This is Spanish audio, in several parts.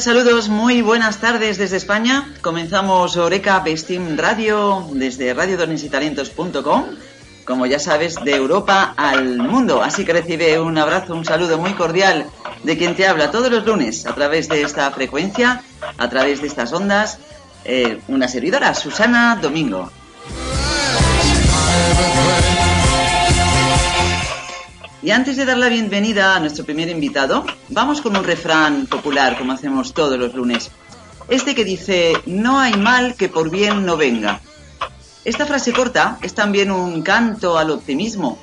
Saludos, muy buenas tardes desde España. Comenzamos Oreca Bestim Radio desde radiodonesitalentos.com, como ya sabes, de Europa al mundo. Así que recibe un abrazo, un saludo muy cordial de quien te habla todos los lunes a través de esta frecuencia, a través de estas ondas, eh, una servidora, Susana Domingo. Y antes de dar la bienvenida a nuestro primer invitado, vamos con un refrán popular, como hacemos todos los lunes. Este que dice, no hay mal que por bien no venga. Esta frase corta es también un canto al optimismo.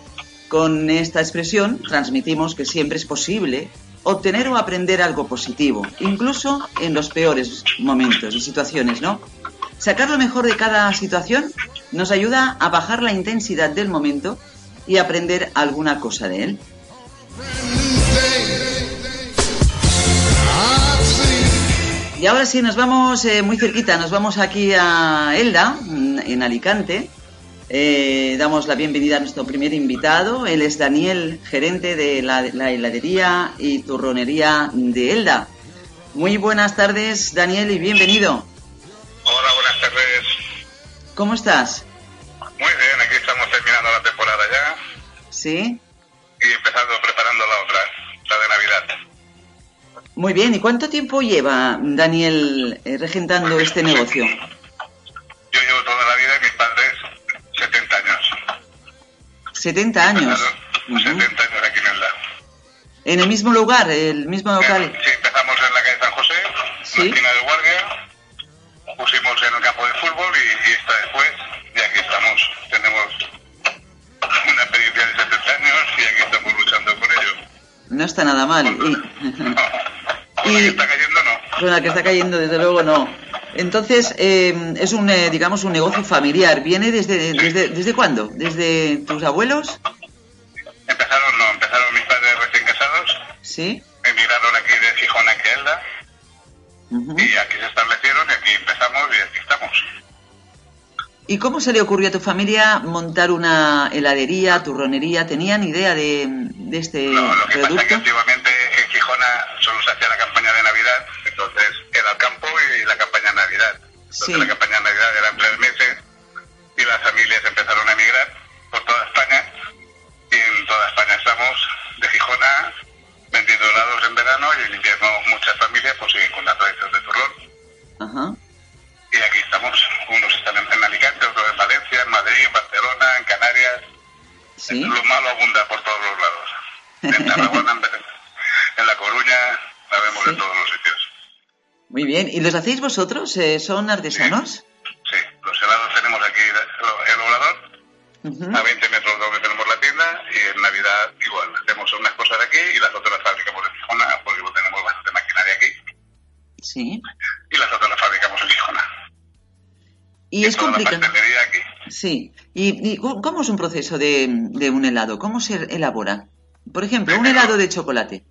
Con esta expresión transmitimos que siempre es posible obtener o aprender algo positivo, incluso en los peores momentos y situaciones, ¿no? Sacar lo mejor de cada situación nos ayuda a bajar la intensidad del momento y aprender alguna cosa de él. Y ahora sí, nos vamos eh, muy cerquita, nos vamos aquí a Elda, en Alicante. Eh, damos la bienvenida a nuestro primer invitado. Él es Daniel, gerente de la, la heladería y turronería de Elda. Muy buenas tardes, Daniel, y bienvenido. Hola, buenas tardes. ¿Cómo estás? Muy bien, aquí estamos terminando la temporada ya. Sí. Y empezando, preparando la otra, la de Navidad. Muy bien, ¿y cuánto tiempo lleva Daniel eh, regentando este negocio? Yo llevo toda la vida y mis padres 70 años. 70 años. Uh -huh. 70 años aquí en el lado. ¿En el mismo lugar, el mismo local? Sí, empezamos en la calle San José, ¿Sí? en la esquina del Guardia, pusimos en el campo de fútbol y, y esta después, aquí estamos. Tenemos una experiencia de 70 años y aquí estamos luchando por ello. No está nada mal. Y, Ahora que está cayendo, no. Bueno, la que está cayendo, desde luego, no. Entonces, eh, es un, eh, digamos, un negocio familiar. ¿Viene desde, desde, desde cuándo? ¿Desde tus abuelos? Empezaron, no, empezaron mis padres recién casados, Sí. emigraron aquí de Gijón a Elda Ujú. y aquí se establecieron y aquí empezamos y aquí estamos. ¿Y cómo se le ocurrió a tu familia montar una heladería, turronería? ¿Tenían idea de, de este No, lo que pasa es que producto? antiguamente en Gijona solo se hacía la campaña de Navidad, entonces era el campo y la campaña de Navidad. Entonces Sí. la campaña de Navidad era en tres meses y las familias empezaron a emigrar por toda España y en toda España estamos ¿Y los hacéis vosotros? Eh, ¿Son artesanos? Sí, los helados tenemos aquí el obrador, a 20 metros donde tenemos la tienda, y en Navidad igual. Hacemos unas cosas aquí y las otras las fabricamos en Gijona, porque tenemos bastante maquinaria aquí, Sí. y las otras las fabricamos en Gijona. Y es toda la complicado. aquí. Sí. ¿Y, y cómo es un proceso de, de un helado? ¿Cómo se elabora? Por ejemplo, un helado de chocolate.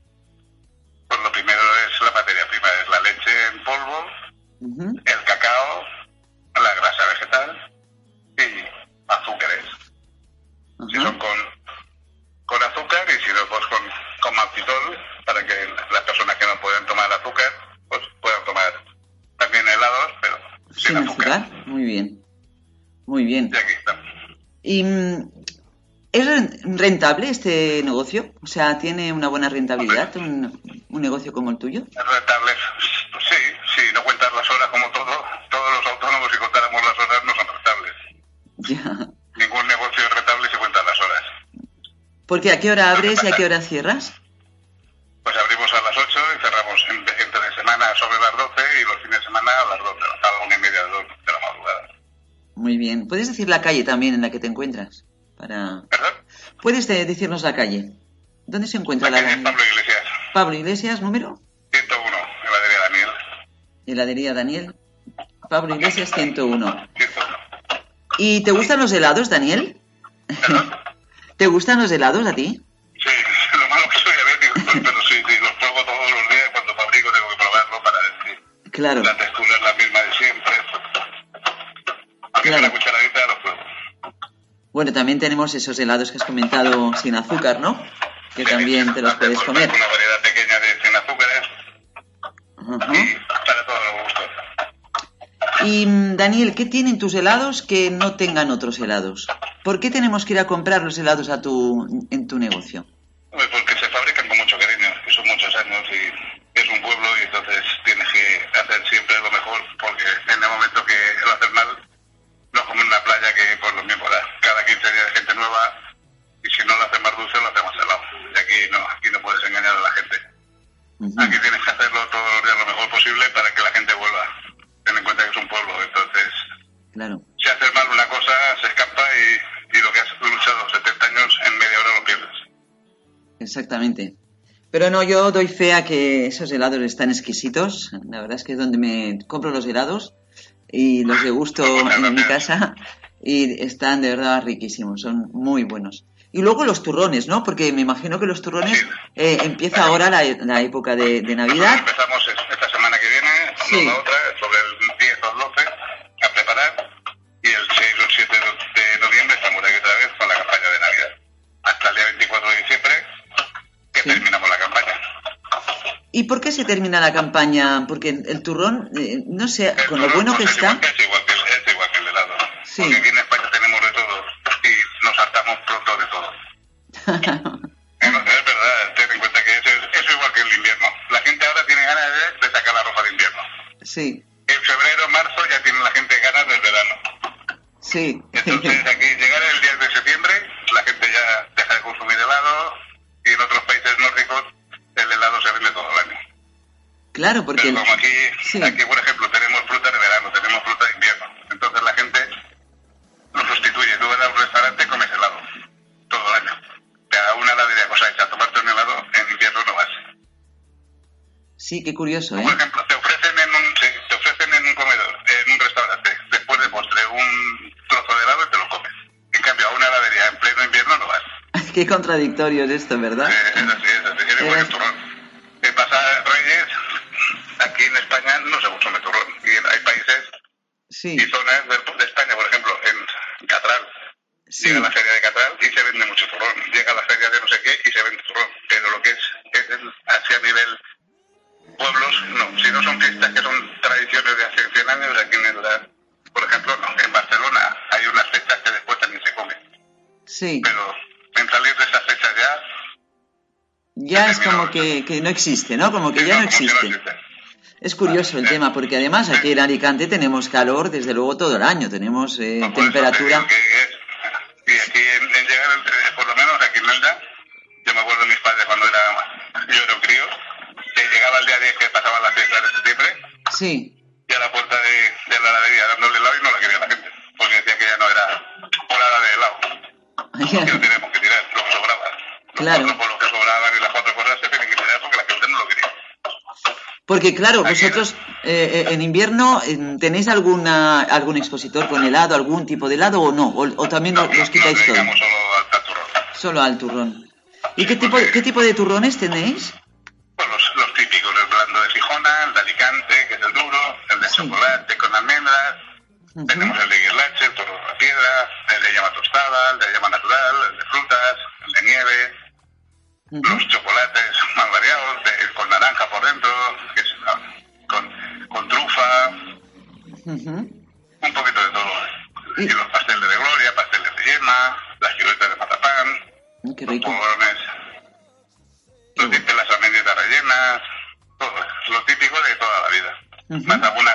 Rentable este negocio? O sea, ¿tiene una buena rentabilidad un, un negocio como el tuyo? Es rentable, pues sí, sí, no cuentas las horas como todo. Todos los autónomos, si contáramos las horas, no son rentables. Ya. Ningún negocio es rentable si cuentas las horas. Porque ¿a qué hora abres y a qué hora cierras? Pues abrimos a las 8 y cerramos en- entre semana sobre las 12 y los fines de semana a las 12, hasta la una y media de la madrugada. Muy bien. ¿Puedes decir la calle también en la que te encuentras? Para... ¿Puedes de- decirnos la calle? ¿Dónde se encuentra la La calle? Pablo Iglesias, Pablo Iglesias, número. 101, heladería Daniel. Heladería Daniel. Pablo Iglesias 101. 101. ¿Y te gustan los helados, Daniel? ¿Verdad? ¿Te gustan los helados a ti? Sí, lo malo que soy diabético, pero sí, sí, los pruebo todos los días. Cuando fabrico tengo que probarlo para decir Claro. la textura es la misma de siempre. Aunque sea Claro. cucharadita. Bueno, también tenemos esos helados que has comentado sin azúcar, ¿no? Que también te los puedes comer. Una variedad pequeña de sin azúcares Ajá. y para todos los gustos. Y mm, Daniel, ¿qué tienen tus helados que no tengan otros helados? ¿Por qué tenemos que ir a comprar los helados a tu, en tu negocio? No, yo doy fe a que esos helados están exquisitos. La verdad es que es donde me compro los helados y los degusto en mi casa y están de verdad riquísimos, son muy buenos. Y luego los turrones, ¿no? Porque me imagino que los turrones eh, empieza ahora la, la época de, de Navidad. Empezamos es- esta semana que viene, Sí. la otra, sobre el ¿Y por qué se termina la campaña? Porque el, turrón, eh, no sé, El con lo bueno que es está. Es igual que el, es igual que el helado. Sí. Porque aquí en España tenemos de todo y nos hartamos pronto de todo. Eh, no, Es verdad, ten en cuenta que eso es, eso igual que el invierno. La gente ahora tiene ganas de, de sacar la ropa de invierno. sí, En febrero, marzo ya tiene la gente ganas del verano. sí. Entonces aquí llegar el 10 de septiembre, la gente ya deja de consumir helado y en otros países nórdicos el helado se vende todo el año. Claro, porque Pero como aquí, sí. aquí por ejemplo tenemos fruta de verano, tenemos fruta de invierno, entonces la gente lo sustituye. Tú vas a un restaurante y comes helado todo el año. A una heladería cosa hecha, a tomarte un helado en invierno no vas. sí, qué curioso, ¿eh? Por ejemplo, te ofrecen en un, sí, te ofrecen en un comedor, en un restaurante, después de postre, un trozo de helado y te lo comes. En cambio, a una heladería en pleno invierno no vas. qué contradictorio es esto, ¿verdad? Eh, es así, es así. Es igual que el turrón. Eh, pasa Reyes, aquí en España no se consume turrón. Y en- hay países Sí, y zonas de, de España, por ejemplo, en Catral. sí, Llega la feria de Catral y se vende mucho turrón. Llega la feria de no sé qué y se vende turrón. Pero lo que es, es el- así a nivel pueblos, no. Si no son fiestas que son tradiciones de hace 100 años, aquí en la, por ejemplo, no. En Barcelona hay unas fechas que después también se comen. sí. Pero en salir de esas fechas ya, Ya es como que, que no existe, ¿no? Como que sí, ya no existe. Es curioso el tema, porque además aquí en Alicante tenemos calor desde luego todo el año, tenemos eh, Pues por eso te porque claro, vosotros eh, eh, en invierno eh, tenéis alguna algún expositor con helado, algún tipo de helado o no, o, o también No, lo- los quitáis todo, dedicamos solo al, turrón. solo al turrón. ¿Y qué tipo, qué tipo de turrones tenéis? Pues los, los típicos, el blando de Gijona, el de Alicante, que es el duro, el de Sí. chocolate con almendras, Ujú. tenemos el de guirlache, el toro de la piedra, el de llama tostada, el de llama natural, el de frutas, el de nieve, los chocolates más variados, de- naranja por dentro, que es, ah, con, con trufa, un poquito de todo. Y- los pasteles de gloria, pasteles de yema, las chuletas de mazapán, Mm, Qué los polvorones, los las almendritas rellenas, todo, lo típico de toda la vida. Ujú. Más algunas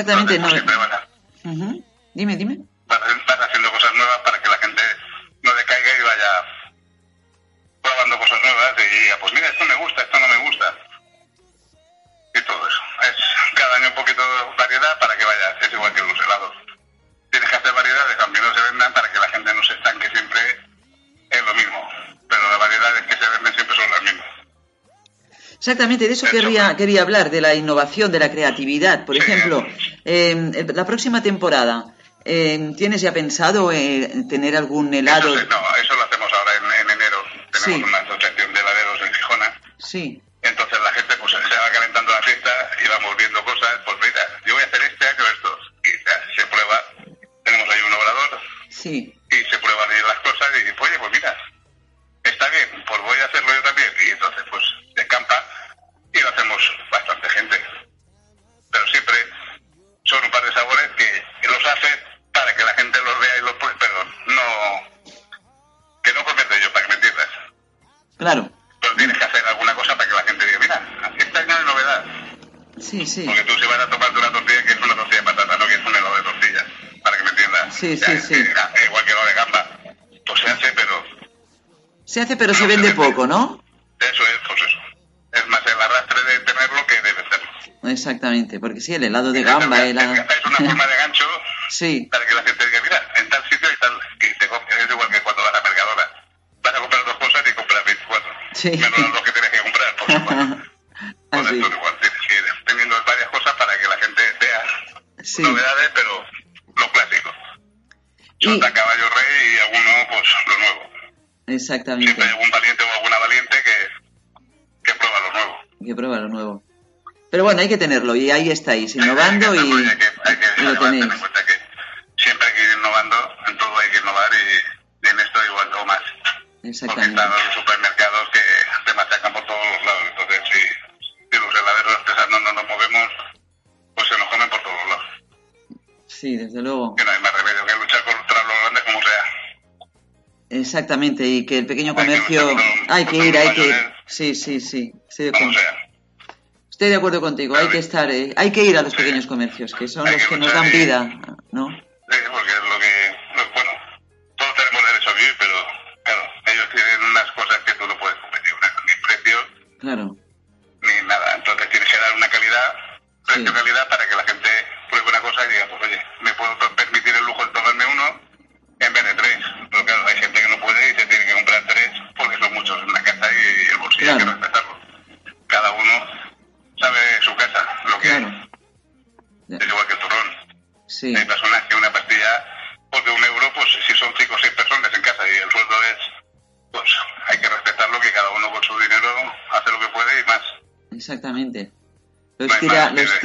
Exactamente, no. Pues, siempre van, a-. Dime, dime. van haciendo cosas nuevas para que la gente no decaiga y vaya probando cosas nuevas y ah, pues mira, esto me gusta, esto no me gusta. Y todo eso. Es cada año un poquito de variedad para que vaya, es igual que los helados. Tienes que hacer variedades, aunque no se vendan, para que la gente no se estanque siempre en lo mismo. Pero las variedades que se venden siempre son las mismas. Exactamente, de eso Eso. querría, quería hablar, de la innovación, de la creatividad. Por Sí. ejemplo, eh, la próxima temporada, eh, ¿tienes ya pensado eh, tener algún helado? Eso, no, eso lo hacemos ahora en, en enero. Tenemos Sí. una asociación de heladeros en Gijona. Sí, pero se vende poco, ¿no? eso es, pues eso. Es más el arrastre de tenerlo que de venderlo. Exactamente, porque sí, el helado de gamba, el... Es una forma de gancho Sí, para que la gente diga, mira, en tal sitio y tal, y te compras. Es igual que cuando vas a Mercadona. Vas a comprar dos cosas y compras 24. Sí. Menos los que tienes que comprar, por supuesto. Exactamente. Siempre hay algún valiente o alguna valiente que, que prueba lo nuevo. Que prueba lo nuevo. Pero bueno, hay que tenerlo y ahí estáis, innovando Hay que y, hacerlo, hay que, hay que y lo tenéis. en cuenta que siempre hay que ir innovando, en todo hay que innovar y, y en esto igual o más. Porque Exactamente. están los supermercados que se machacan por todos los lados. Entonces, si, si los heladeros artesanos no nos movemos, pues se nos comen por todos lados. Sí, desde luego. Que Exactamente, y que el pequeño comercio hay que ir, hay que mayores. Sí, sí, sí. Estoy de acuerdo, estoy de acuerdo contigo, hay que estar, eh, hay que ir a los pequeños comercios, que son los que nos dan vida, ¿no?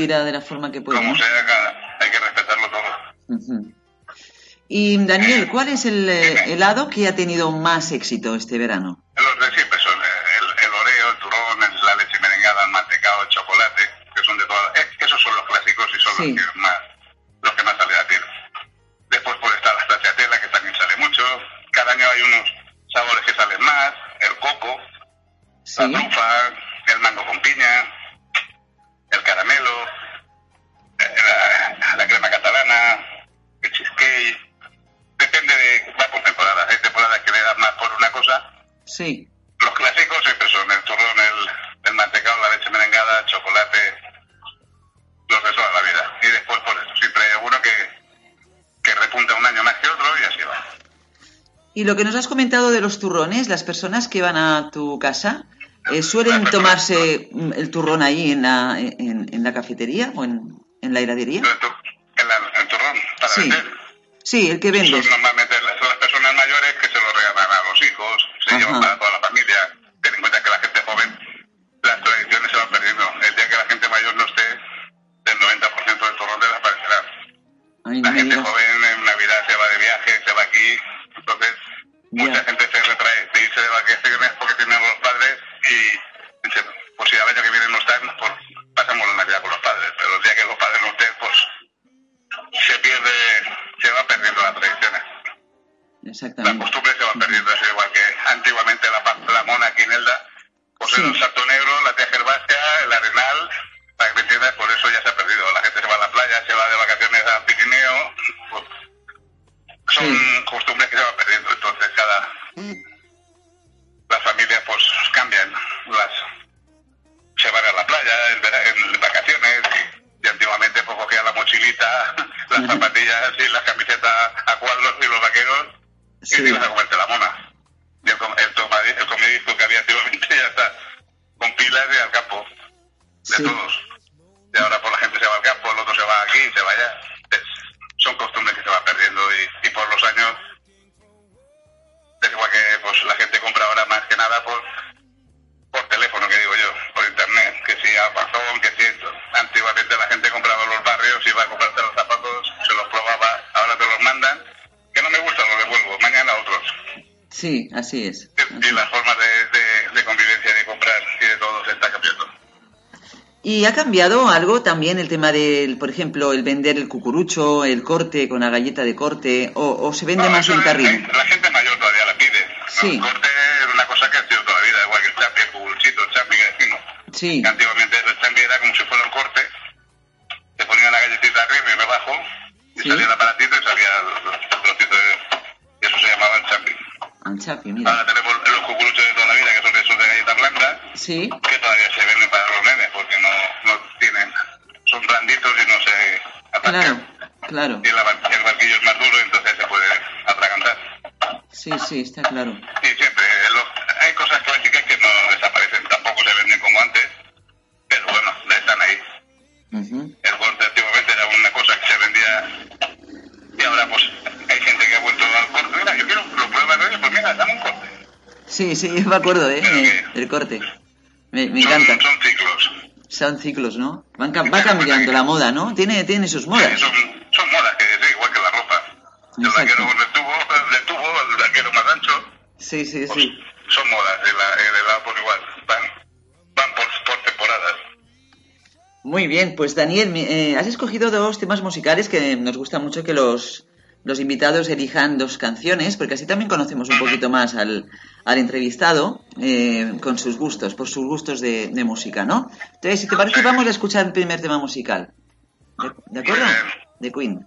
De la forma que puede, Como sea, hay que respetarlo todo. Ujú. Y Daniel, ¿cuál es el eh, helado que ha tenido más éxito este verano? Los de siempre son eh, el, el oreo, el turrón, la leche merengada, el mantecado, el chocolate, que son de todas. eh, esos son los clásicos y son Sí. los que sí, los clásicos siempre son el turrón, el, el mantecado, la leche merengada, chocolate, los de toda la vida. Y después, por eso, siempre hay alguno que, que repunta un año más que otro y así va. Y lo que nos has comentado de los turrones, las personas que van a tu casa, eh, ¿suelen tomarse el turrón ahí en la, en, en la cafetería o en, en la heladería? El, tu- el, el turrón, para Sí, vender. sí, el que vendes. De Sí. todos. Y ahora pues la gente se va al campo, el otro se va aquí, se va allá. Es- son costumbres que se van perdiendo y, y por los años es igual que pues la gente compra ahora más que nada por por teléfono, que digo yo, por internet, que si Amazon, que si esto. Antiguamente la gente compraba en los barrios, iba a comprarse los zapatos, se los probaba, ahora te los mandan, que no me gusta, los devuelvo, mañana otros. Sí, así es. ¿Y ha cambiado algo también el tema del, por ejemplo, el vender el cucurucho, el corte con la galleta de corte, o, o se vende No, más en carril? La gente mayor todavía la pide. ¿no? Sí. El corte es una cosa que ha sido toda la vida, igual que el champi, el cucuruchito, el champi que decimos. Sí, Que antiguamente el champi era como si fuera un corte, te ponían la galletita arriba y debajo, y Sí. salía el aparatito y salía el, el trocito de... Y eso se llamaba el champi. al chapi, mira. Ahora tenemos los cucuruchos de toda la vida, que son esos de galleta blanca, Sí, que todavía se venden para los nenes, porque no, no tienen... Son blanditos y no se claro, atacan. Claro. Y el, el barquillo es más duro, entonces se puede atragantar. Sí, sí, está claro. Sí, siempre. lo- hay cosas clásicas que no desaparecen, tampoco se venden como antes, pero bueno, están ahí. El corte antiguamente era una cosa que se vendía y ahora pues hay gente que ha vuelto al corte. Mira, yo quiero lo pruebas de pues mira, dame un corte. Sí, sí, me acuerdo, ¿eh? Eh, El corte. Me, me son, encanta. son ciclos. Son ciclos, ¿no? Van va cambiando la moda, ¿no? Tiene, tiene sus modas son modas que sí, igual que la ropa. El Exacto. vaquero con el tubo, el de tubo, el vaquero más ancho, Sí, sí, pues, sí. son modas. El, el helado por igual, van, van por, por temporadas. Muy bien, pues Daniel, eh, has escogido dos temas musicales que nos gusta mucho que los, los invitados elijan dos canciones, porque así también conocemos un poquito más al, al entrevistado eh, con sus gustos, por sus gustos de, de música, ¿no? Entonces, si te parece, vamos a escuchar el primer tema musical. ¿De, de acuerdo? De Queen.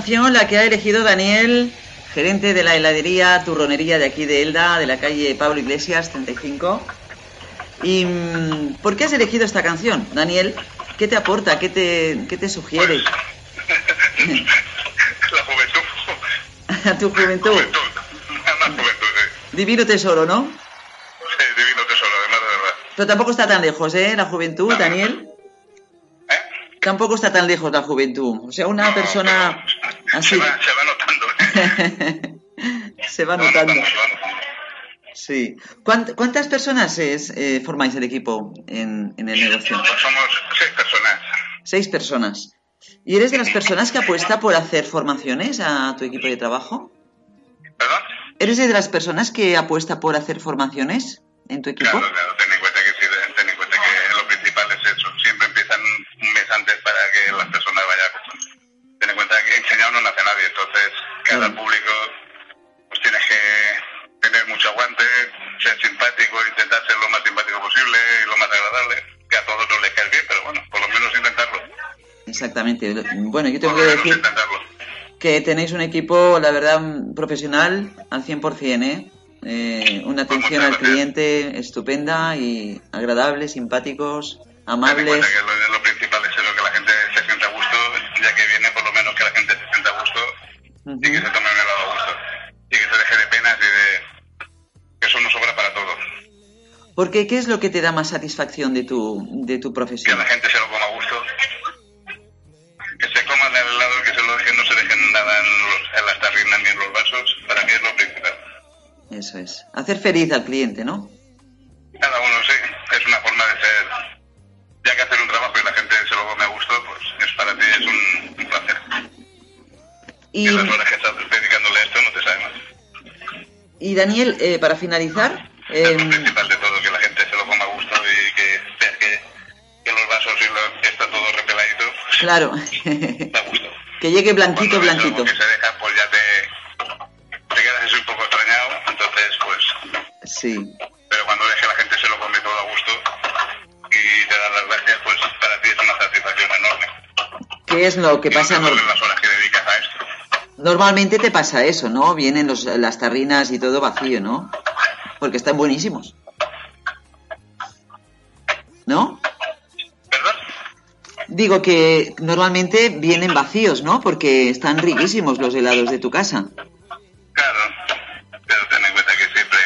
Canción la que ha elegido Daniel, gerente de la heladería turronería de aquí de Elda, de la calle Pablo Iglesias 35. ¿Y mm, por qué has elegido esta canción, Daniel? ¿Qué te aporta? ¿Qué te, qué te sugiere La juventud. a tu juventud? Juventud. Nada más juventud, sí. Divino tesoro, ¿no? Sí, divino tesoro, además de verdad. Pero tampoco está tan lejos, ¿eh? La juventud, Daniel. ¿Eh? Tampoco está tan lejos la juventud. O sea, una persona así se va notando. se va notando. se va notando. Sí. ¿Cuánt- ¿Cuántas personas es, eh, formáis el equipo en, en el negocio? Somos seis personas. Seis personas. ¿Y eres de las personas que apuesta por hacer formaciones a tu equipo de trabajo? ¿Perdón? ¿Eres de las personas que apuesta por hacer formaciones en tu equipo? Claro, claro, Exactamente. Bueno, yo tengo que decir que tenéis un equipo, la verdad, profesional al 100%, ¿eh? Eh, una atención al cliente estupenda y agradable, simpáticos, amables. que lo, lo principal es eso, que la gente se sienta a gusto, ya que viene por lo menos que la gente se sienta a gusto y que se tome un helado a gusto. Y que se deje de penas y de... que eso no sobra para todo. Porque, ¿qué es lo que te da más satisfacción de tu, de tu Que profesión? la gente se lo Hacer feliz al cliente, ¿no? Cada uno sí, es una forma de ser... Ya que hacer un trabajo y la gente se lo come a gusto, pues es para ti es un, un placer. Y, Y las horas que estás dedicándole a esto no te sabe más. y Daniel, eh, para finalizar, Es lo principal de todo, que la gente se lo coma a gusto y que veas que, que los vasos y lo, está todo repeladito, pues, claro, da gusto. que llegue blanquito, Cuando blanquito. algo que se es lo que no pasa? duelen las horas que dedicas a esto. Normalmente te pasa eso, ¿no? Vienen los, las tarrinas y todo vacío, ¿no? Porque están buenísimos. ¿No? ¿Perdón? Digo que normalmente vienen vacíos, ¿no? Porque están riquísimos los helados de tu casa. Claro, pero ten en cuenta que siempre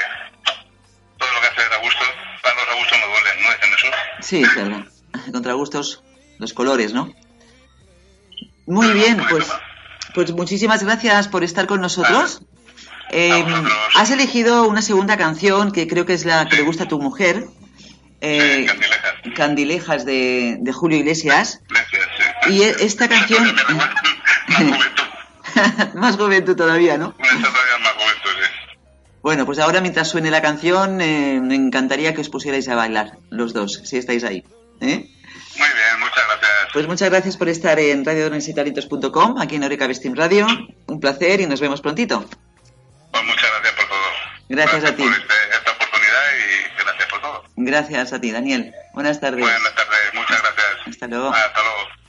todo lo que haces a gusto, para los a gusto no duelen, ¿no dicen eso? Sí, claro. Contra gustos, los colores, ¿no? Muy bien, pues, pues muchísimas gracias por estar con nosotros. Eh, has elegido una segunda canción que creo que es la que le gusta a tu mujer. eh, Candilejas. Candilejas de, de Julio Iglesias. Gracias, sí. Y e- esta canción- Más juventud. Todavía, ¿no? Esta todavía más juventud, sí. Bueno, pues ahora mientras suene la canción, eh, me encantaría que os pusierais a bailar, los dos, si estáis ahí. ¿eh? Muy bien, muchas gracias. Pues muchas gracias por estar en radiodonesitalentitos.com, aquí en Oreca Vestim Radio. Un placer y nos vemos prontito. Pues muchas gracias por todo. Gracias a ti. por este- esta oportunidad y gracias por todo. Gracias a ti, Daniel. Buenas tardes. Buenas tardes, muchas gracias. Hasta luego. Hasta luego.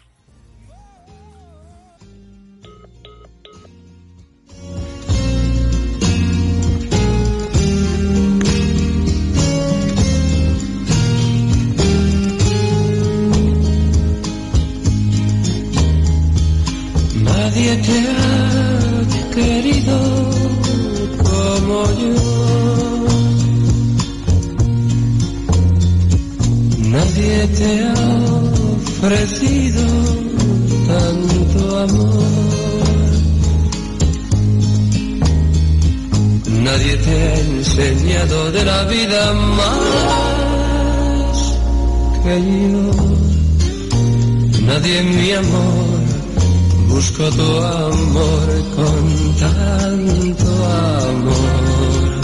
Nadie te ha querido como yo. Nadie te ha ofrecido tanto amor. Nadie te ha enseñado de la vida más que yo. Nadie, mi amor, busco tu amor con tanto amor.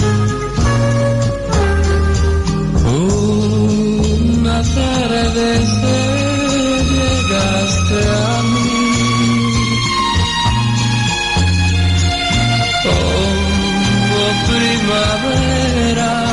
Una tarde llegaste a mí. Como primavera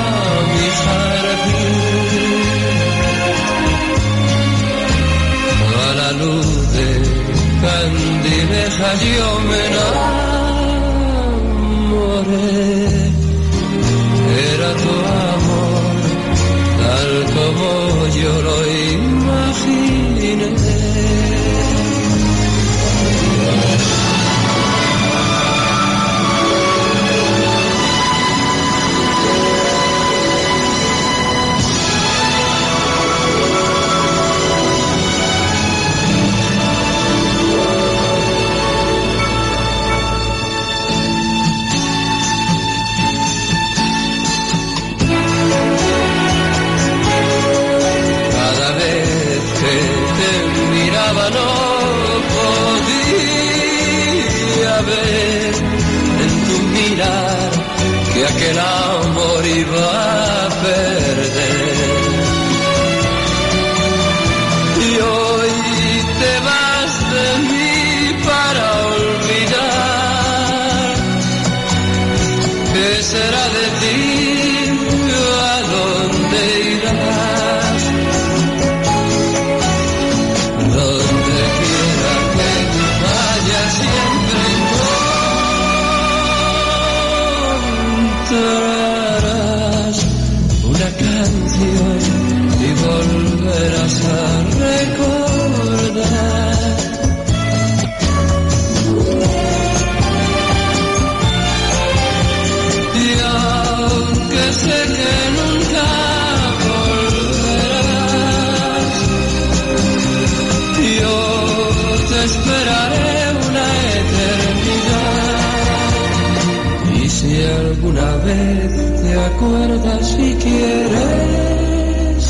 y quieres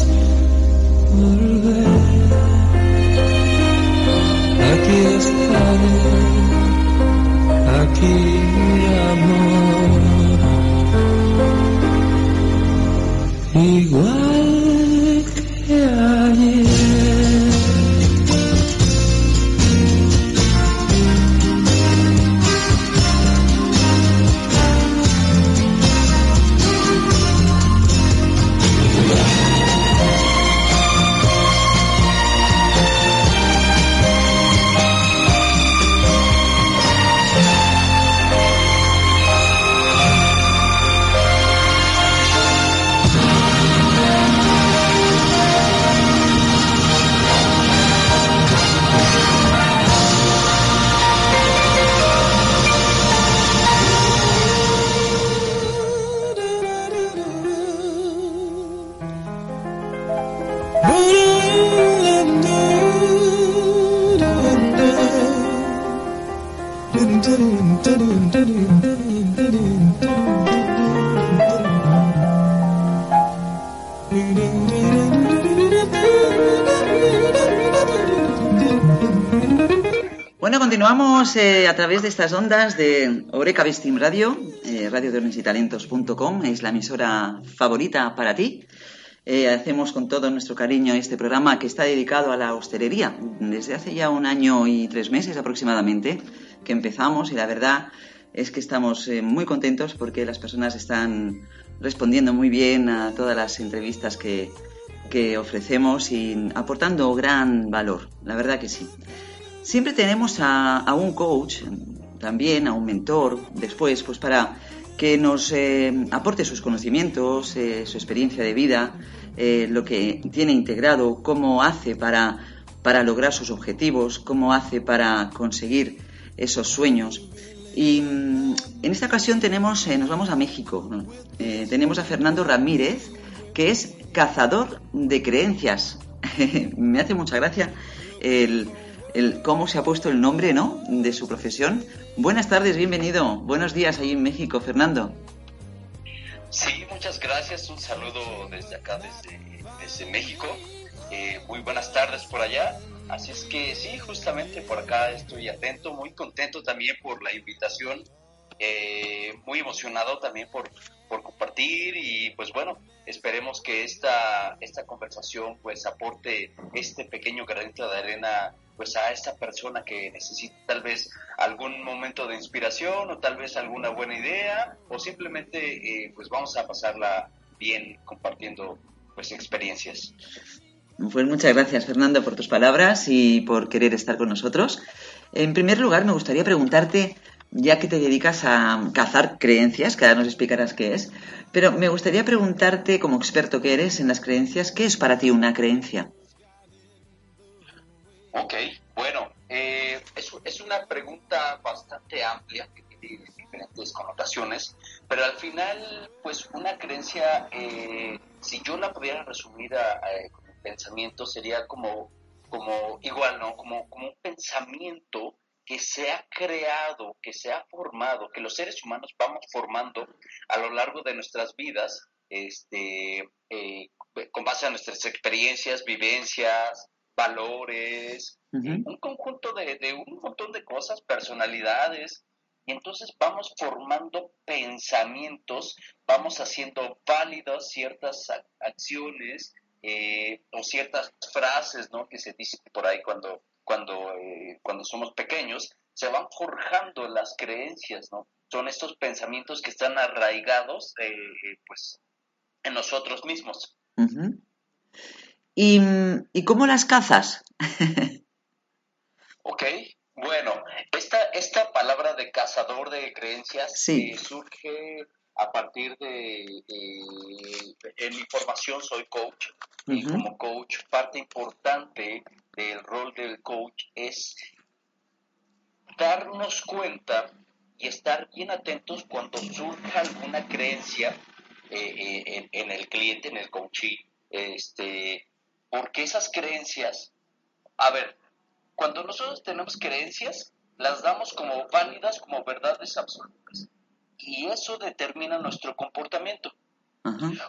volver, aquí estaré, aquí a través de estas ondas de Oreca Vestim Radio, eh, radiodonesytalentos.com, es la emisora favorita para ti. Eh, hacemos con todo nuestro cariño este programa que está dedicado a la hostelería. Desde hace ya un año y tres meses aproximadamente que empezamos y la verdad es que estamos eh, muy contentos porque las personas están respondiendo muy bien a todas las entrevistas que, que ofrecemos y aportando gran valor. La verdad que sí. Siempre tenemos a, un coach, también a un mentor, después, pues para que nos eh, aporte sus conocimientos, eh, su experiencia de vida, eh, lo que tiene integrado, cómo hace para, para lograr sus objetivos, cómo hace para conseguir esos sueños. Y mm, en esta ocasión tenemos, nos vamos a México. tenemos a Fernando Ramírez, que es cazador de creencias. Me hace mucha gracia el, el cómo se ha puesto el nombre, ¿no? De su profesión. Buenas tardes, bienvenido. Buenos días ahí en México, Fernando. Sí, muchas gracias. Un saludo desde acá, desde, desde México. Eh, muy buenas tardes por allá. Así es que sí, justamente por acá estoy atento, muy contento también por la invitación, eh, muy emocionado también por, por compartir y pues bueno, esperemos que esta, esta conversación pues aporte este pequeño granito de arena pues a esta persona que necesita tal vez algún momento de inspiración o tal vez alguna buena idea o simplemente eh, pues vamos a pasarla bien compartiendo pues experiencias. Pues muchas gracias, Fernando, por tus palabras y por querer estar con nosotros. En primer lugar, me gustaría preguntarte, ya que te dedicas a cazar creencias, que ahora nos explicarás qué es, pero me gustaría preguntarte, como experto que eres en las creencias, ¿qué es para ti una creencia? Ok, bueno, eh, es, es una pregunta bastante amplia que tiene diferentes connotaciones, pero al final, pues una creencia, eh, si yo la pudiera resumir a, a- pensamiento, sería como, como igual, ¿no? Como, como un pensamiento que se ha creado, que se ha formado, que los seres humanos vamos formando a lo largo de nuestras vidas, este, eh, con base a nuestras experiencias, vivencias, valores, Ujú. eh, un conjunto de, de un montón de cosas, personalidades, y entonces vamos formando pensamientos, vamos haciendo válidas ciertas ac- acciones eh, o ciertas frases, ¿no? Que se dicen por ahí cuando, cuando, eh, cuando somos pequeños, se van forjando las creencias, ¿no? Son estos pensamientos que están arraigados, eh, eh, pues, en nosotros mismos. ¿Y, ¿Y cómo las cazas? Ok, bueno, esta, esta palabra de cazador de creencias Sí. eh, surge a partir de, eh, en mi formación soy coach y como coach parte importante del rol del coach es darnos cuenta y estar bien atentos cuando surja alguna creencia eh, eh, en, en el cliente, en el coachee, este, porque esas creencias, a ver, cuando nosotros tenemos creencias, las damos como válidas, como verdades absolutas. Y eso determina nuestro comportamiento.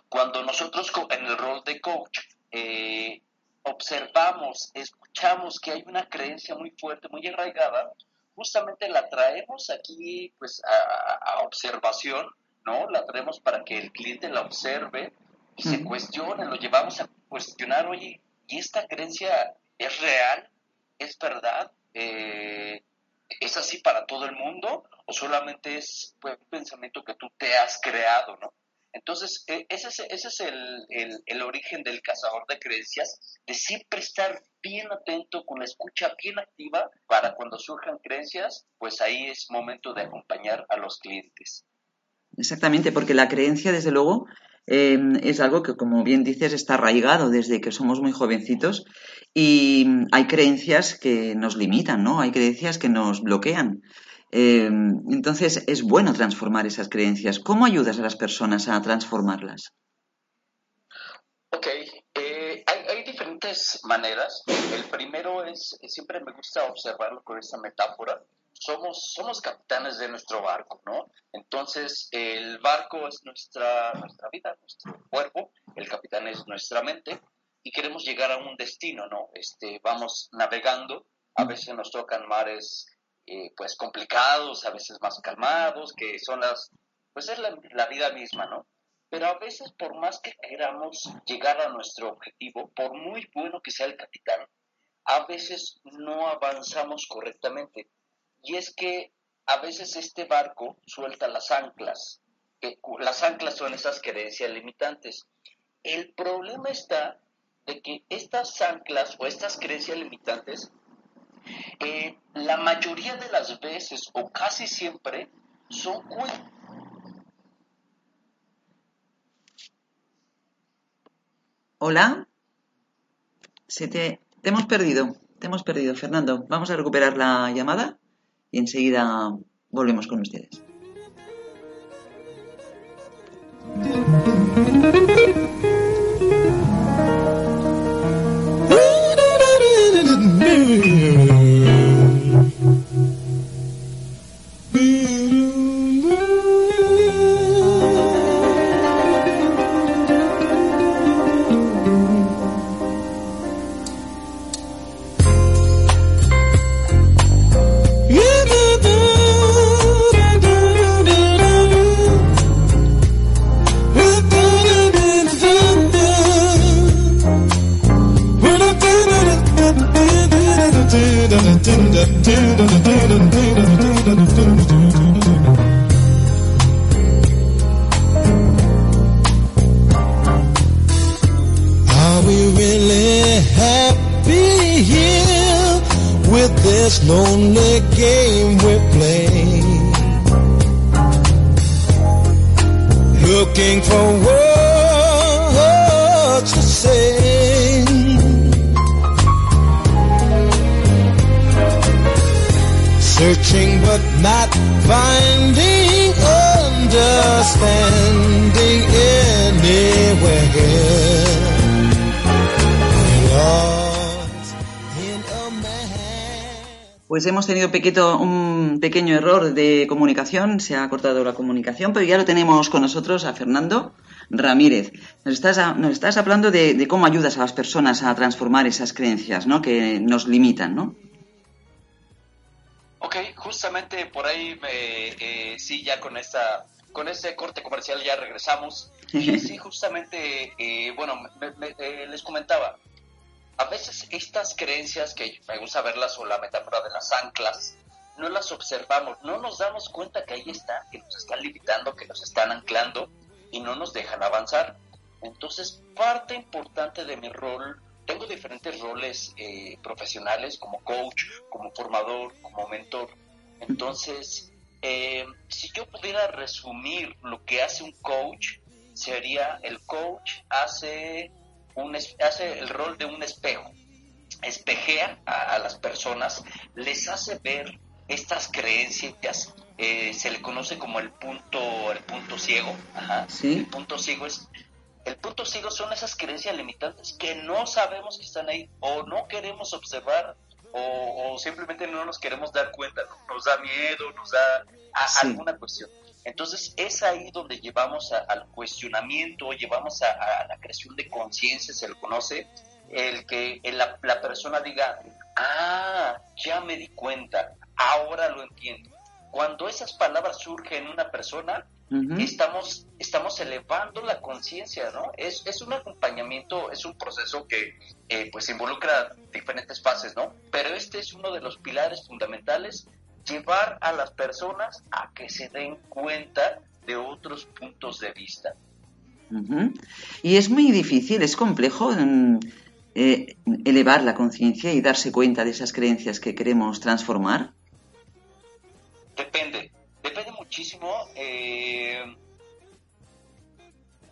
Cuando nosotros en el rol de coach eh, observamos, escuchamos que hay una creencia muy fuerte, muy arraigada, justamente la traemos aquí pues a, observación, ¿no? La traemos para que el cliente la observe y se cuestione, lo llevamos a cuestionar, oye, ¿y esta creencia es real? ¿Es verdad? Eh, ¿Es así para todo el mundo? ¿O solamente es pues, un pensamiento que tú te has creado, ¿no? Entonces, eh, ese es, ese es el origen del cazador de creencias, de siempre estar bien atento, con la escucha bien activa, para cuando surjan creencias, pues ahí es momento de acompañar a los clientes. Exactamente, porque la creencia, desde luego, eh, es algo que, como bien dices, está arraigado desde que somos muy jovencitos y hay creencias que nos limitan, ¿no? Hay creencias que nos bloquean. Eh, entonces, es bueno transformar esas creencias. ¿Cómo ayudas a las personas a transformarlas? Ok, eh, hay, hay diferentes maneras. El primero es, siempre me gusta observarlo con esta metáfora. Somos, somos capitanes de nuestro barco, ¿no? Entonces, el barco es nuestra, nuestra vida, nuestro cuerpo, el capitán es nuestra mente y queremos llegar a un destino, ¿no? Este, vamos navegando, a veces nos tocan mares eh, pues complicados, a veces más calmados, que son las, pues es la, la vida misma, ¿no? Pero a veces, por más que queramos llegar a nuestro objetivo, por muy bueno que sea el capitán, a veces no avanzamos correctamente. Y es que a veces este barco suelta las anclas. las anclas son esas creencias limitantes. El problema está de que estas anclas o estas creencias limitantes, eh, la mayoría de las veces o casi siempre son Hola. Se te, te hemos perdido. Te hemos perdido, Fernando. Vamos a recuperar la llamada y enseguida volvemos con ustedes. With this lonely game we play? Looking for words to say. Searching but not finding understanding anywhere. Pues hemos tenido pequeño, un pequeño error de comunicación, se ha cortado la comunicación, pero ya lo tenemos con nosotros a Fernando Ramírez. Nos estás, a- nos estás hablando de, de cómo ayudas a las personas a transformar esas creencias, ¿no? Que nos limitan, ¿no? Ok, justamente por ahí, me, eh, sí, ya con esta, con este corte comercial ya regresamos. Y sí, justamente, eh, bueno, me- me- eh, les comentaba, a veces estas creencias que me gusta verlas o la metáfora de las anclas, no las observamos, no nos damos cuenta que ahí están, que nos están limitando, que nos están anclando y no nos dejan avanzar. Entonces, parte importante de mi rol, tengo diferentes roles eh, profesionales como coach, como formador, como mentor. Entonces, eh, si yo pudiera resumir lo que hace un coach, sería el coach hace, un, hace el rol de un espejo, espejea a, a las personas, les hace ver estas creencias, eh, se le conoce como el punto, el punto ciego, ajá. Sí. el punto ciego es el punto ciego son esas creencias limitantes que no sabemos que están ahí o no queremos observar o, o simplemente no nos queremos dar cuenta, ¿no? nos da miedo, nos da a- Sí. alguna cuestión. Entonces es ahí donde llevamos a- al cuestionamiento, llevamos a, a la creación de conciencia, se le conoce, el que la, la persona diga, ah, ya me di cuenta, ahora lo entiendo. Cuando esas palabras surgen en una persona, estamos, estamos elevando la conciencia, ¿no? Es, es un acompañamiento, es un proceso que eh, pues involucra diferentes fases, ¿no? Pero este es uno de los pilares fundamentales, llevar a las personas a que se den cuenta de otros puntos de vista. Y es muy difícil, es complejo mm, eh, elevar la conciencia y darse cuenta de esas creencias que queremos transformar. Depende, depende muchísimo. eh,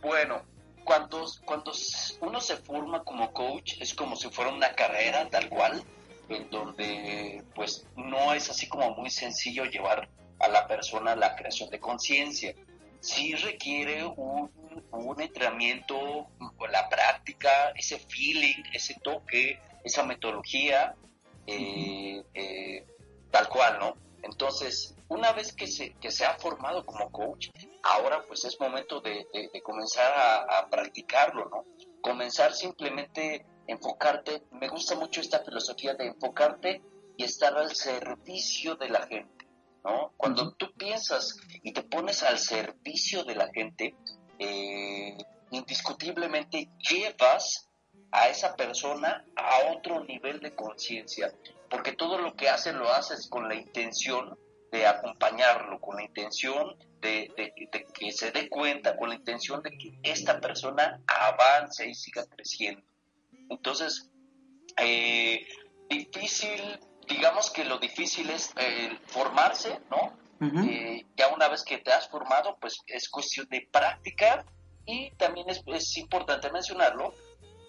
bueno, cuando, cuando uno se forma como coach es como si fuera una carrera tal cual, en donde pues no es así como muy sencillo llevar a la persona la creación de conciencia. Sí requiere un, un entrenamiento la práctica, ese feeling, ese toque, esa metodología, eh, eh, tal cual, ¿no? Entonces, una vez que se, que se ha formado como coach, ahora pues es momento de, de- de comenzar a, a practicarlo, ¿no? Comenzar simplemente enfocarte, me gusta mucho esta filosofía de enfocarte y estar al servicio de la gente, ¿no? Cuando tú piensas y te pones al servicio de la gente, eh, indiscutiblemente llevas a esa persona a otro nivel de conciencia, porque todo lo que haces lo haces con la intención de acompañarlo, con la intención de, de- de que se dé cuenta, con la intención de que esta persona avance y siga creciendo. Entonces, eh, difícil, digamos que lo difícil es eh, formarse, ¿no? Eh, ya una vez que te has formado, pues es cuestión de práctica y también es, es importante mencionarlo,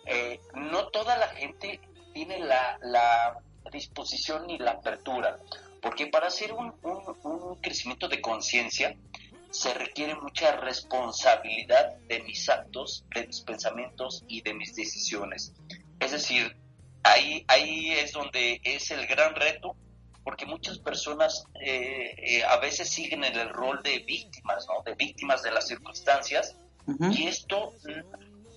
eh, no toda la gente tiene la, la disposición ni la apertura, porque para hacer un, un- un crecimiento de conciencia se requiere mucha responsabilidad de mis actos, de mis pensamientos y de mis decisiones. Es decir, ahí, ahí es donde es el gran reto, porque muchas personas eh, eh, a veces siguen en el rol de víctimas, ¿no? De víctimas de las circunstancias, y esto,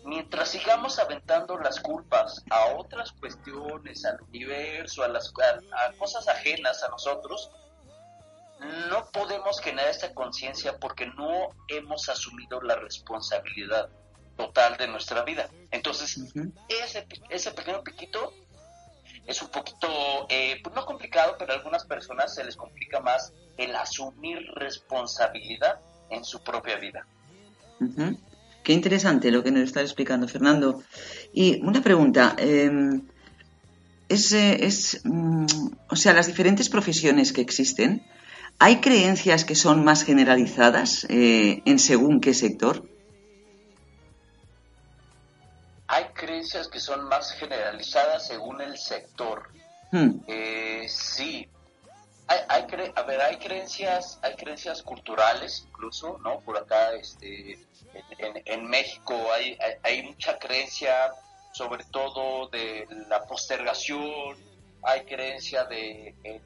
mientras sigamos aventando las culpas a otras cuestiones, al universo, a, las, a, a cosas ajenas a nosotros, no podemos generar esta conciencia porque no hemos asumido la responsabilidad total de nuestra vida. Entonces, ese, ese pequeño piquito es un poquito, eh, pues no complicado, pero a algunas personas se les complica más el asumir responsabilidad en su propia vida. Qué interesante lo que nos está explicando Fernando. Y una pregunta, eh, es, eh, es, mm, o sea, las diferentes profesiones que existen, ¿hay creencias que son más generalizadas eh, en según qué sector? Hay creencias que son más generalizadas según el sector. Hmm, Eh, sí, hay, hay cre- a ver, hay creencias, hay creencias culturales incluso, ¿no? Por acá, este, en, en- en México hay, hay, hay mucha creencia, sobre todo de la postergación, hay creencia de, eh,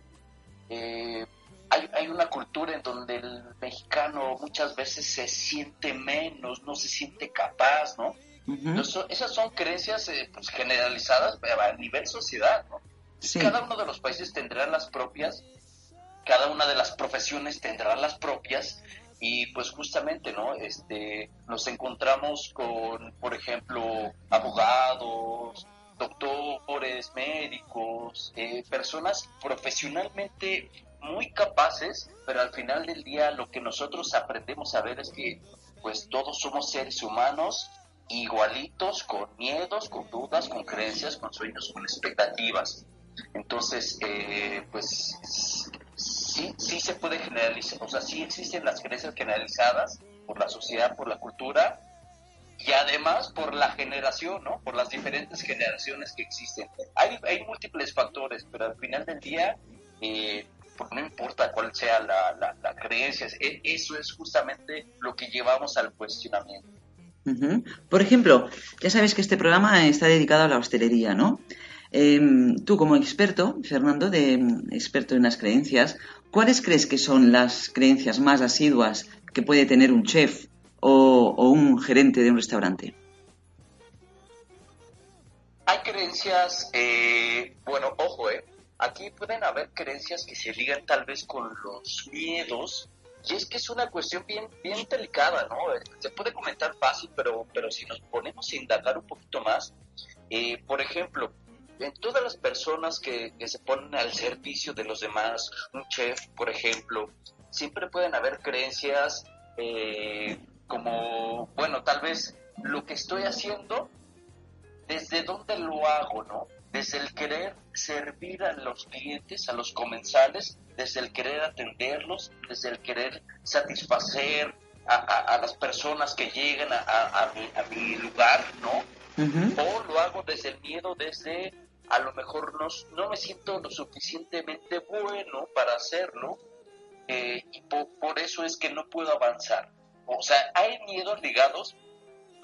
eh, hay, hay una cultura en donde el mexicano muchas veces se siente menos, no se siente capaz, ¿no? Entonces, esas son creencias eh, pues, generalizadas a nivel sociedad, ¿no? Sí. Cada uno de los países tendrá las propias, cada una de las profesiones tendrá las propias y pues justamente, ¿no? Este, nos encontramos con, por ejemplo, abogados, doctores, médicos, eh, personas profesionalmente muy capaces, pero al final del día lo que nosotros aprendemos a ver es que pues todos somos seres humanos igualitos, con miedos, con dudas, con creencias, con sueños, con expectativas. Entonces, eh, pues sí, sí se puede generalizar, o sea, sí existen las creencias generalizadas por la sociedad, por la cultura y además por la generación, ¿no? Por las diferentes generaciones que existen. Hay, hay múltiples factores, pero al final del día, eh, no importa cuál sea la, la, la creencia, e- eso es justamente lo que llevamos al cuestionamiento. Por ejemplo, ya sabes que este programa está dedicado a la hostelería, ¿no? Em, tú como experto, Fernando, de experto en las creencias, ¿cuáles crees que son las creencias más asiduas que puede tener un chef o, o un gerente de un restaurante? Hay creencias, eh, bueno, ojo, eh, aquí pueden haber creencias que se ligan tal vez con los miedos, y es que es una cuestión bien, bien delicada, ¿no? Eh, Se puede comentar fácil, pero, pero si nos ponemos a indagar un poquito más, eh, por ejemplo, en todas las personas que, se ponen al servicio de los demás, un chef, por ejemplo, siempre pueden haber creencias eh, como, bueno, tal vez lo que estoy haciendo desde dónde lo hago, ¿no? Desde el querer servir a los clientes, a los comensales, desde el querer atenderlos, desde el querer satisfacer a, a- a las personas que llegan a, mi, a mi lugar, ¿no? Ujú. O lo hago desde el miedo, desde a lo mejor no, no me siento lo suficientemente bueno para hacerlo eh, y po- por eso es que no puedo avanzar. O sea, hay miedos ligados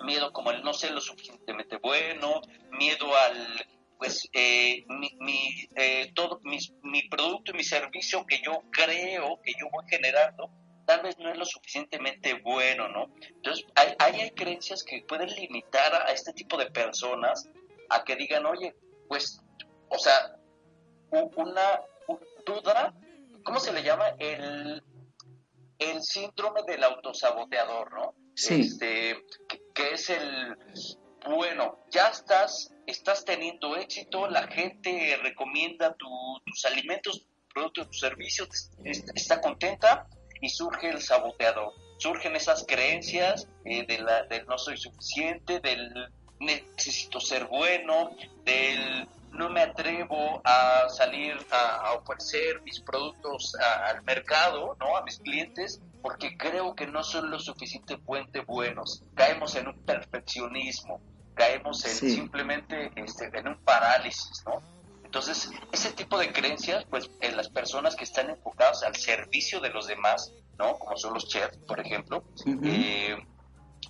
miedo como el no ser lo suficientemente bueno, miedo al, pues, eh, mi, mi, eh, todo, mis- mi producto y mi servicio que yo creo, que yo voy generando, tal vez no es lo suficientemente bueno, ¿no? Entonces, hay, hay, creencias que pueden limitar a, este tipo de personas a que digan, oye, pues, o sea, una duda, ¿cómo se le llama? El, el síndrome del autosaboteador, ¿no? Sí. Este, que, que es el, bueno, ya estás, estás teniendo éxito, la gente recomienda tu- tus alimentos, productos, tus servicios, est- está contenta y surge el saboteador. Surgen esas creencias eh, de la, del no soy suficiente, del necesito ser bueno, del no me atrevo a salir a, ofrecer mis productos al mercado, ¿no? A mis clientes, porque creo que no son lo suficientemente buenos. Caemos en un perfeccionismo, caemos en Sí. simplemente este, en un parálisis, ¿no? Entonces, ese tipo de creencias, pues, en las personas que están enfocadas al servicio de los demás, ¿no? Como son los chefs, por ejemplo, eh,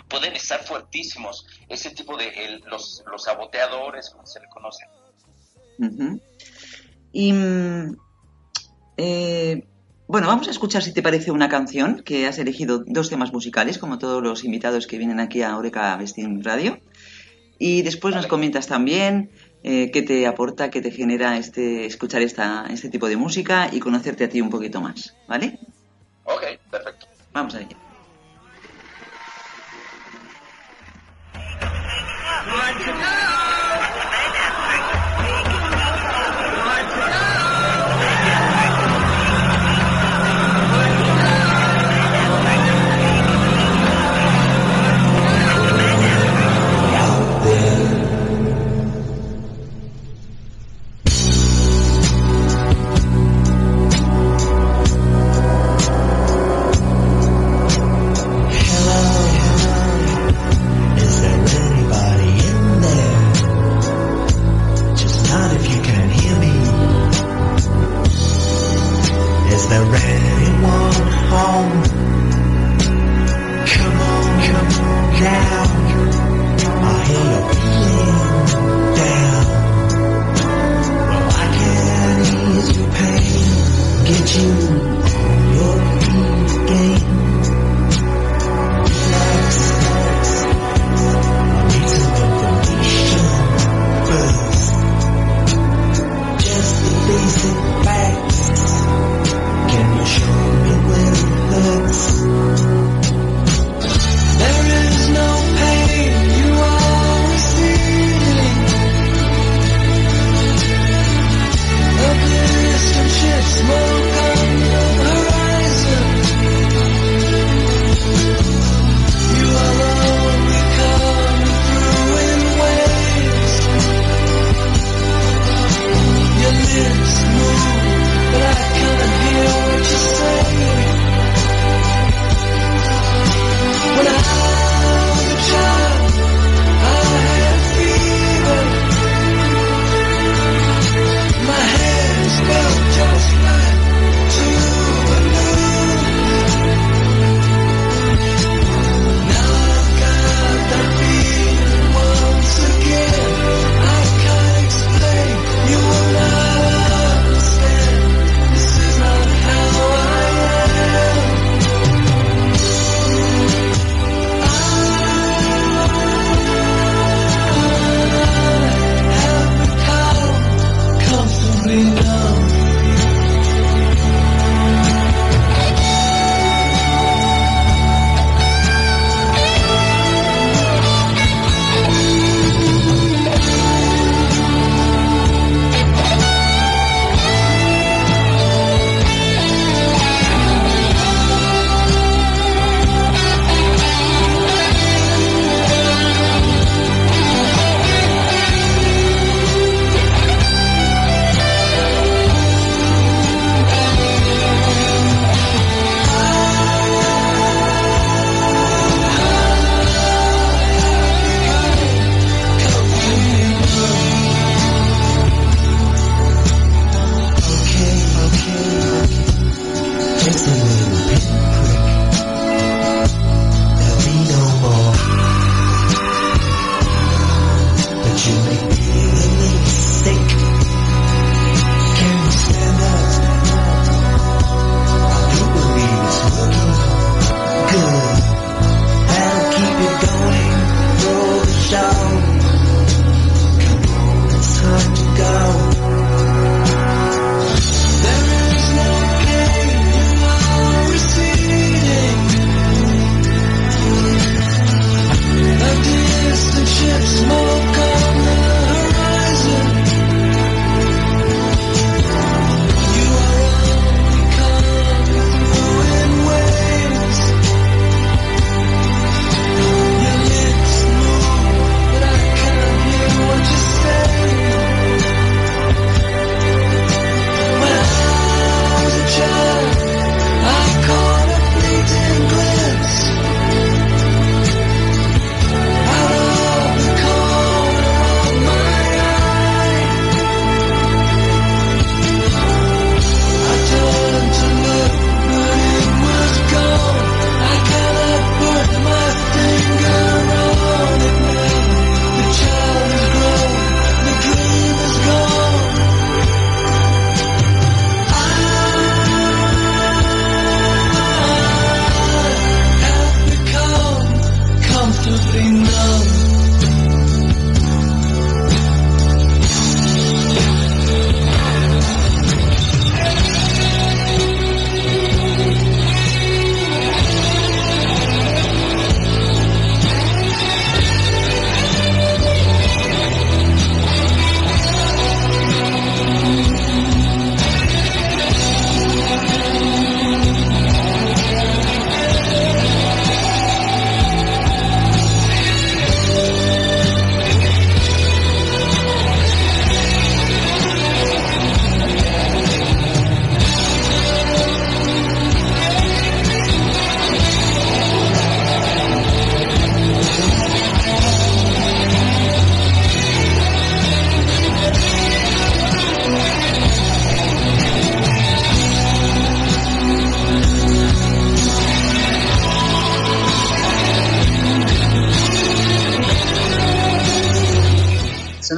pueden estar fuertísimos. Ese tipo de el- los, los saboteadores, como se le conocen. Ujú. Y mm, eh, bueno, vamos a escuchar si te parece una canción que has elegido dos temas musicales, como todos los invitados que vienen aquí a Oreca Vesting Radio. Y después nos comentas también eh, qué te aporta, qué te genera este escuchar esta, este tipo de música y conocerte a ti un poquito más, ¿vale? Ok, perfecto. Vamos a ello.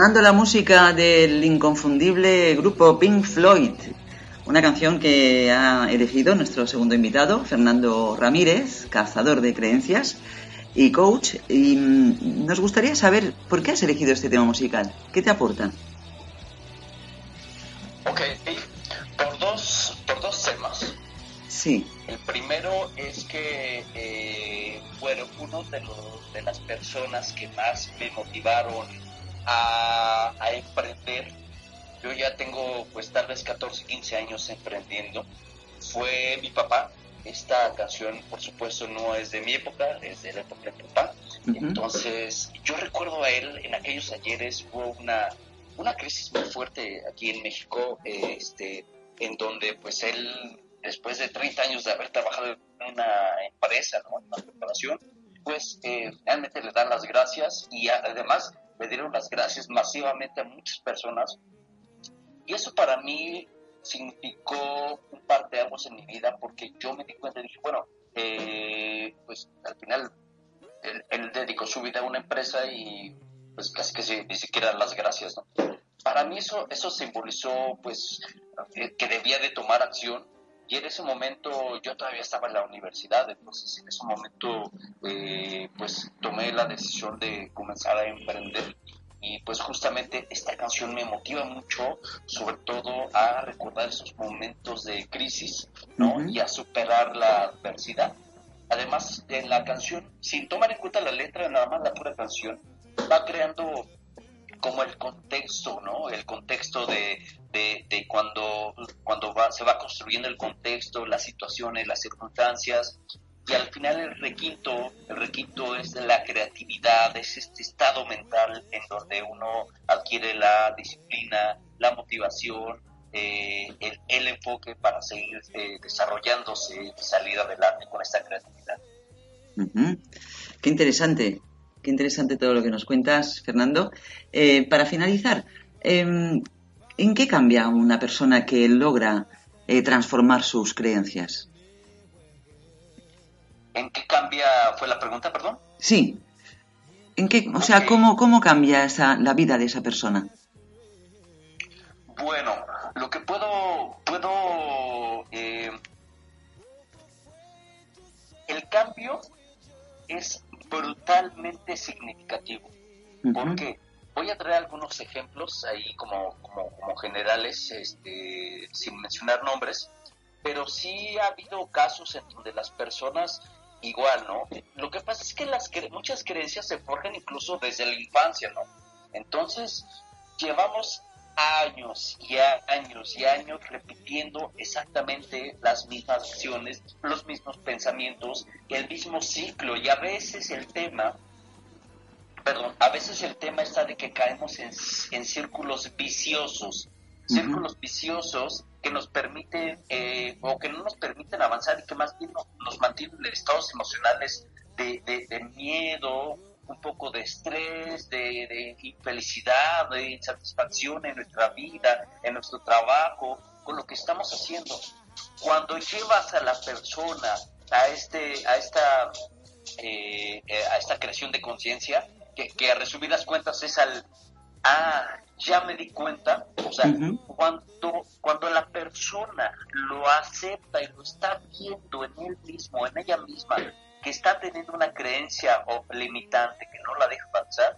Sonando la música del inconfundible grupo Pink Floyd, una canción que ha elegido nuestro segundo invitado, Fernando Ramírez, cazador de creencias y coach. Y mm, nos gustaría saber por qué has elegido este tema musical. ¿Qué te aportan? Ok, por dos, por dos temas. Sí. El primero es que eh, fueron uno de, los, de las personas que más me motivaron a, a emprender. Yo ya tengo pues tal vez 14, 15 años emprendiendo. Fue mi papá. Esta canción, por supuesto, no es de mi época, es de la época de mi papá. Ujú. Entonces, yo recuerdo a él en aquellos ayeres, hubo una, una crisis muy fuerte aquí en México, eh, este, en donde pues él, después de 30 años de haber trabajado en una empresa, ¿no? en una corporación, pues eh, realmente le dan las gracias y además le dieron las gracias masivamente a muchas personas. Y eso para mí significó un par de aguas en mi vida porque yo me di cuenta y dije, bueno, eh, pues al final él, él dedicó su vida a una empresa y pues casi que ni siquiera las gracias, ¿no? Para mí eso, eso simbolizó pues eh, que debía de tomar acción y en ese momento yo todavía estaba en la universidad, entonces en ese momento eh, pues tomé la decisión de comenzar a emprender y pues justamente esta canción me motiva mucho, sobre todo a recordar esos momentos de crisis, ¿no? Ujú. Y a superar la adversidad. Además, en la canción, sin tomar en cuenta la letra, nada más la pura canción, va creando como el contexto, ¿no? El contexto de, de, cuando, cuando va, se va construyendo el contexto, las situaciones, las circunstancias, y al final el requinto, el requinto es la creatividad, es este estado mental en donde uno adquiere la disciplina, la motivación, eh, el, el enfoque para seguir eh, desarrollándose y salir adelante con esta creatividad. Qué interesante, qué interesante todo lo que nos cuentas, Fernando. Eh, para finalizar, em, ¿en qué cambia una persona que logra eh, transformar sus creencias? ¿En qué cambia? ¿Fue la pregunta, perdón? Sí. ¿En qué, o sea, cómo, cómo cambia esa, la vida de esa persona? Brutalmente significativo. Ujú. porque voy a traer algunos ejemplos ahí como, como, como generales, este, sin mencionar nombres, pero sí ha habido casos en donde las personas igual, ¿no? Lo que pasa es que las cre- muchas creencias se forjan incluso desde la infancia, ¿no? Entonces, llevamos años y años y años repitiendo exactamente las mismas acciones, los mismos pensamientos, el mismo ciclo y a veces el tema perdón, a veces el tema está de que caemos en, en círculos viciosos, círculos viciosos que nos permiten eh, o que no nos permiten avanzar y que más bien nos, nos mantienen en estados emocionales de, de- de miedo, un poco de estrés, de, de infelicidad, de insatisfacción en nuestra vida, en nuestro trabajo, con lo que estamos haciendo. Cuando llevas a la persona a este, a esta eh, eh, a esta creación de conciencia, que, que a resumir las cuentas es al, ah, ya me di cuenta, o sea, cuando, cuando la persona lo acepta y lo está viendo en él mismo, en ella misma, que está teniendo una creencia o limitante que no la deja avanzar,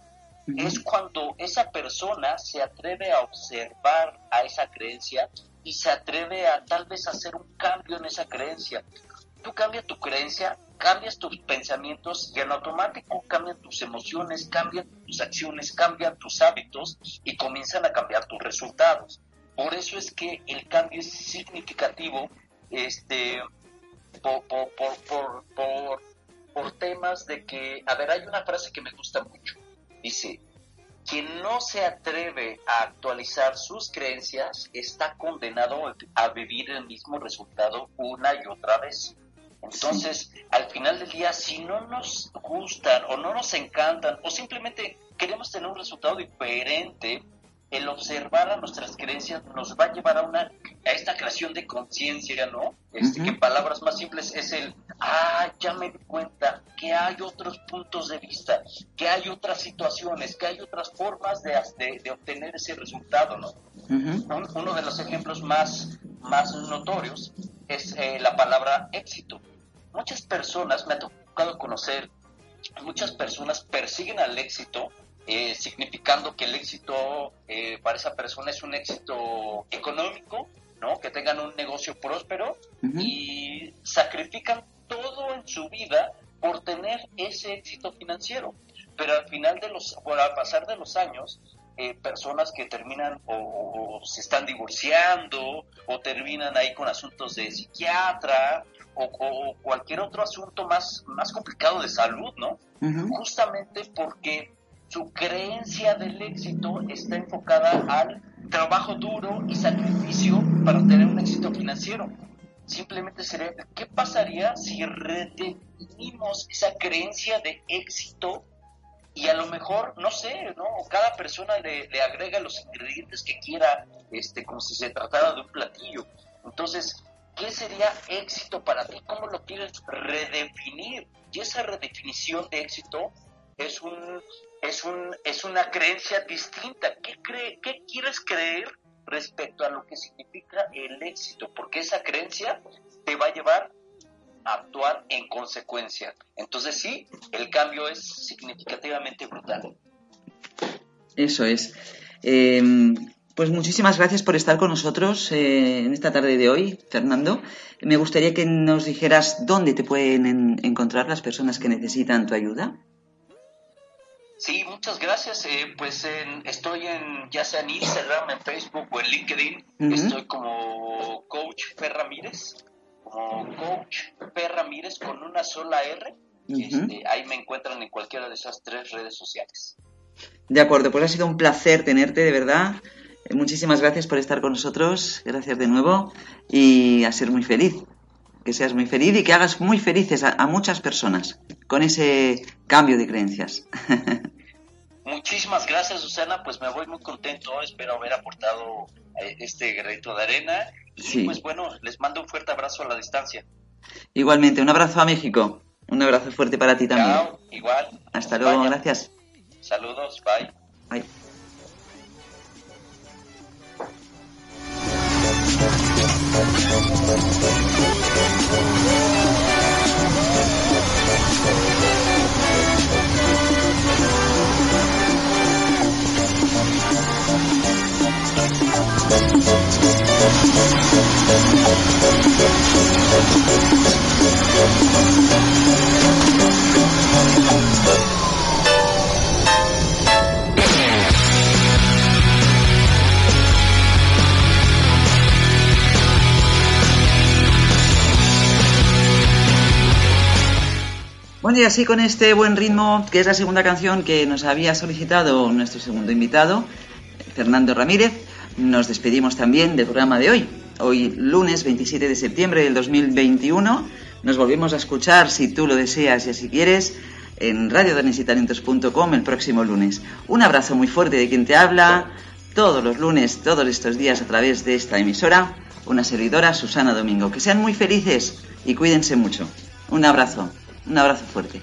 es cuando esa persona se atreve a observar a esa creencia y se atreve a tal vez hacer un cambio en esa creencia. Tú cambias tu creencia, cambias tus pensamientos y en automático cambian tus emociones, cambian tus acciones, cambian tus hábitos y comienzan a cambiar tus resultados. Por eso es que el cambio es significativo este, por, por, por, por, por, temas de que, a ver, hay una frase que me gusta mucho. Dice, quien no se atreve a actualizar sus creencias está condenado a vivir el mismo resultado una y otra vez. Entonces, al final del día, si no nos gustan o no nos encantan o simplemente queremos tener un resultado diferente, el observar a nuestras creencias nos va a llevar a una a esta creación de conciencia, ¿no? Este, Ujú. Que en palabras más simples es el ah, ya me di cuenta que hay otros puntos de vista, que hay otras situaciones, que hay otras formas de, de- de obtener ese resultado, ¿no? Un- uno de los ejemplos más, más notorios es eh, la palabra éxito. Muchas personas, me ha tocado conocer, muchas personas persiguen al éxito, eh, significando que el éxito eh, para esa persona es un éxito económico, ¿no? Que tengan un negocio próspero y sacrifican todo en su vida por tener ese éxito financiero. Pero al final de los, al pasar de los años, eh, personas que terminan o, o- o se están divorciando o terminan ahí con asuntos de psiquiatra o, o cualquier otro asunto más, más complicado de salud, ¿no? Justamente porque su creencia del éxito está enfocada al trabajo duro y sacrificio para tener un éxito financiero. Simplemente sería, ¿qué pasaría si redefinimos esa creencia de éxito y a lo mejor, no sé, ¿no? Cada persona le, le agrega los ingredientes que quiera, este, como si se tratara de un platillo. Entonces, ¿qué sería éxito para ti? ¿Cómo lo quieres redefinir? Y esa redefinición de éxito es un es un es una creencia distinta. ¿Qué cree, qué quieres creer respecto a lo que significa el éxito? Porque esa creencia te va a llevar a actuar en consecuencia. Entonces sí, el cambio es significativamente brutal. Eso es. Eh, pues muchísimas gracias por estar con nosotros eh, en esta tarde de hoy, Fernando. Me gustaría que nos dijeras dónde te pueden en- encontrar las personas que necesitan tu ayuda. Sí, muchas gracias. Eh, pues en- estoy en, ya sea en Instagram, en Facebook o en LinkedIn, estoy como Coach Fer Ramírez, como Coach Fer Ramírez con una sola R. Este, ahí me encuentran en cualquiera de esas tres redes sociales. De acuerdo, pues ha sido un placer tenerte, de verdad. Muchísimas gracias por estar con nosotros. Gracias de nuevo y a ser muy feliz. Que seas muy feliz y que hagas muy felices a, a muchas personas con ese cambio de creencias. Muchísimas gracias, Susana. Pues me voy muy contento. Espero haber aportado eh, este granito de arena. Y Sí. pues bueno, les mando un fuerte abrazo a la distancia. Igualmente, un abrazo a México. Un abrazo fuerte para ti también. Chao, igual. Hasta luego, gracias. Saludos, bye. Bye. Bueno, y así con este buen ritmo, que es la segunda canción que nos había solicitado nuestro segundo invitado, Fernando Ramírez, nos despedimos también del programa de hoy. Hoy, lunes 27 de septiembre del 2021, nos volvemos a escuchar, si tú lo deseas y así quieres, en radiodanesitalentos.com el próximo lunes. Un abrazo muy fuerte de quien te habla, todos los lunes, todos estos días a través de esta emisora, una servidora, Susana Domingo. Que sean muy felices y cuídense mucho. Un abrazo, un abrazo fuerte.